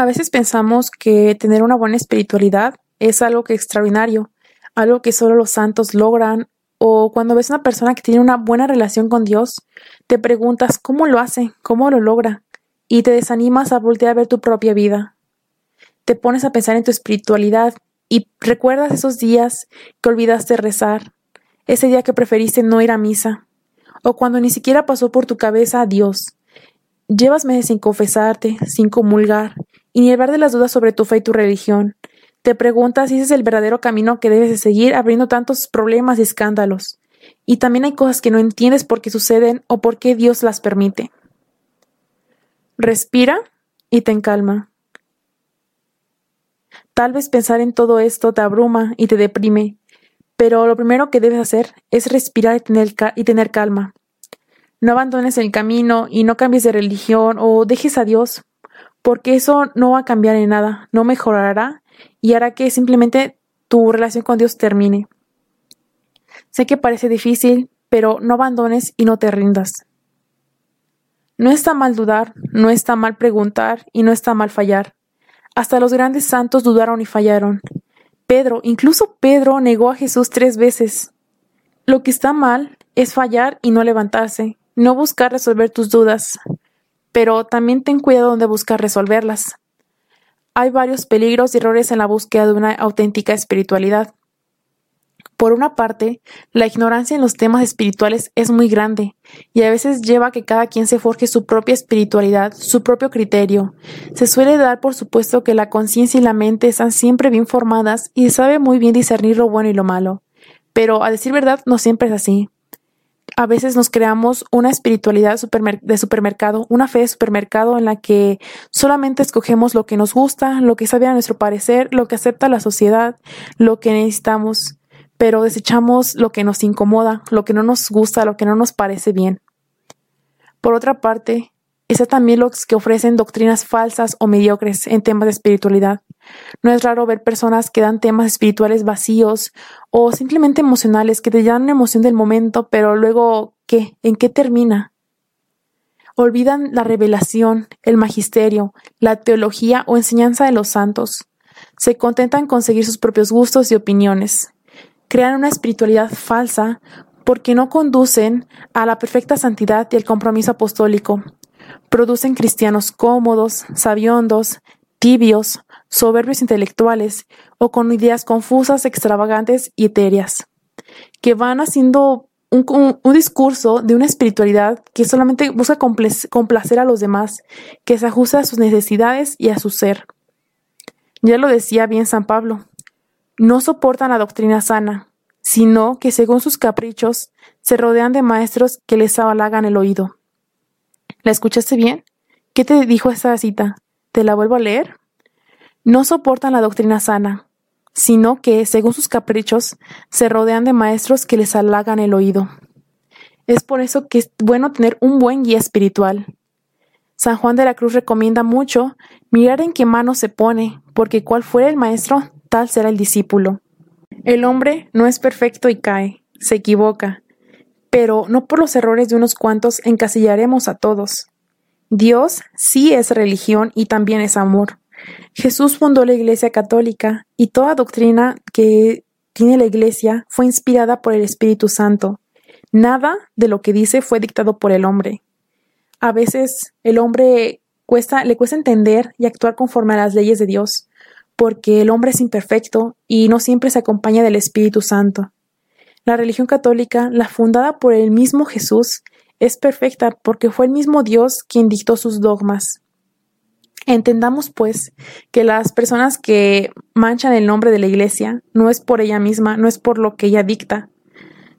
A veces pensamos que tener una buena espiritualidad es algo que extraordinario, algo que solo los santos logran, o cuando ves a una persona que tiene una buena relación con Dios, te preguntas cómo lo hace, cómo lo logra, y te desanimas a voltear a ver tu propia vida. Te pones a pensar en tu espiritualidad y recuerdas esos días que olvidaste rezar, ese día que preferiste no ir a misa, o cuando ni siquiera pasó por tu cabeza a Dios. Llevas meses sin confesarte, sin comulgar, y ni hablar de las dudas sobre tu fe y tu religión. Te preguntas si ese es el verdadero camino que debes de seguir abriendo tantos problemas y escándalos. Y también hay cosas que no entiendes por qué suceden o por qué Dios las permite. Respira y ten calma. Tal vez pensar en todo esto te abruma y te deprime, pero lo primero que debes hacer es respirar y tener, y tener calma. No abandones el camino y no cambies de religión o dejes a Dios, porque eso no va a cambiar en nada, no mejorará y hará que simplemente tu relación con Dios termine. Sé que parece difícil, pero no abandones y no te rindas. No está mal dudar, no está mal preguntar y no está mal fallar. Hasta los grandes santos dudaron y fallaron, Pedro, incluso Pedro negó a Jesús tres veces. Lo que está mal es fallar y no levantarse, no buscar resolver tus dudas, pero también ten cuidado donde buscar resolverlas. Hay varios peligros y errores en la búsqueda de una auténtica espiritualidad. Por una parte, la ignorancia en los temas espirituales es muy grande y a veces lleva a que cada quien se forje su propia espiritualidad, su propio criterio. Se suele dar por supuesto que la conciencia y la mente están siempre bien formadas y sabe muy bien discernir lo bueno y lo malo. Pero a decir verdad no siempre es así. A veces nos creamos una espiritualidad de supermercado, una fe de supermercado en la que solamente escogemos lo que nos gusta, lo que sabe a nuestro parecer, lo que acepta la sociedad, lo que necesitamos pero desechamos lo que nos incomoda, lo que no nos gusta, lo que no nos parece bien. Por otra parte, está también los que ofrecen doctrinas falsas o mediocres en temas de espiritualidad. No es raro ver personas que dan temas espirituales vacíos o simplemente emocionales que te dan una emoción del momento, pero luego, ¿qué? ¿En qué termina? Olvidan la revelación, el magisterio, la teología o enseñanza de los santos. Se contentan con seguir sus propios gustos y opiniones crean una espiritualidad falsa porque no conducen a la perfecta santidad y el compromiso apostólico. Producen cristianos cómodos, sabiondos, tibios, soberbios intelectuales o con ideas confusas, extravagantes y etéreas, que van haciendo un, discurso de una espiritualidad que solamente busca complacer a los demás, que se ajusta a sus necesidades y a su ser. Ya lo decía bien San Pablo, no soportan la doctrina sana, sino que según sus caprichos se rodean de maestros que les halagan el oído. ¿La escuchaste bien? ¿Qué te dijo esta cita? ¿Te la vuelvo a leer? No soportan la doctrina sana, sino que, según sus caprichos, se rodean de maestros que les halagan el oído. Es por eso que es bueno tener un buen guía espiritual. San Juan de la Cruz recomienda mucho mirar en qué mano se pone, porque cual fuera el maestro, tal será el discípulo. El hombre no es perfecto y cae, se equivoca, pero no por los errores de unos cuantos encasillaremos a todos. Dios sí es religión y también es amor. Jesús fundó la Iglesia Católica y toda doctrina que tiene la Iglesia fue inspirada por el Espíritu Santo. Nada de lo que dice fue dictado por el hombre. A veces el hombre le cuesta entender y actuar conforme a las leyes de Dios, porque el hombre es imperfecto y no siempre se acompaña del Espíritu Santo. La religión católica, la fundada por el mismo Jesús, es perfecta porque fue el mismo Dios quien dictó sus dogmas. Entendamos, pues, que las personas que manchan el nombre de la Iglesia no es por ella misma, no es por lo que ella dicta,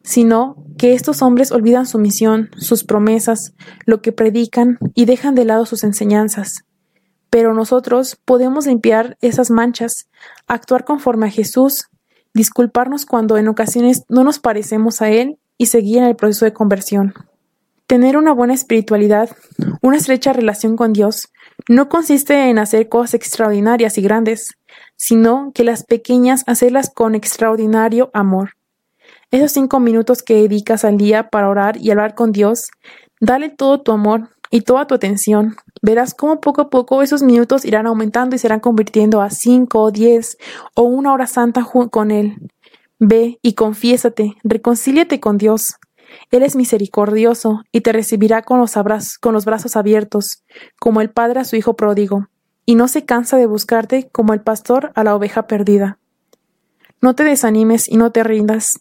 sino que estos hombres olvidan su misión, sus promesas, lo que predican y dejan de lado sus enseñanzas pero nosotros podemos limpiar esas manchas, actuar conforme a Jesús, disculparnos cuando en ocasiones no nos parecemos a Él y seguir en el proceso de conversión. Tener una buena espiritualidad, una estrecha relación con Dios, no consiste en hacer cosas extraordinarias y grandes, sino que las pequeñas hacerlas con extraordinario amor. Esos cinco minutos que dedicas al día para orar y hablar con Dios, dale todo tu amor, y toda tu atención. Verás cómo poco a poco esos minutos irán aumentando y se irán convirtiendo a cinco, diez o una hora santa con Él. Ve y confiésate, reconcíliate con Dios. Él es misericordioso y te recibirá con los, brazos abiertos, como el Padre a su Hijo pródigo, y no se cansa de buscarte como el pastor a la oveja perdida. No te desanimes y no te rindas.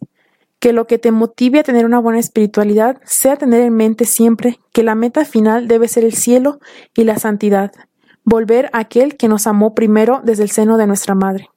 Que lo que te motive a tener una buena espiritualidad sea tener en mente siempre que la meta final debe ser el cielo y la santidad, volver a aquel que nos amó primero desde el seno de nuestra madre.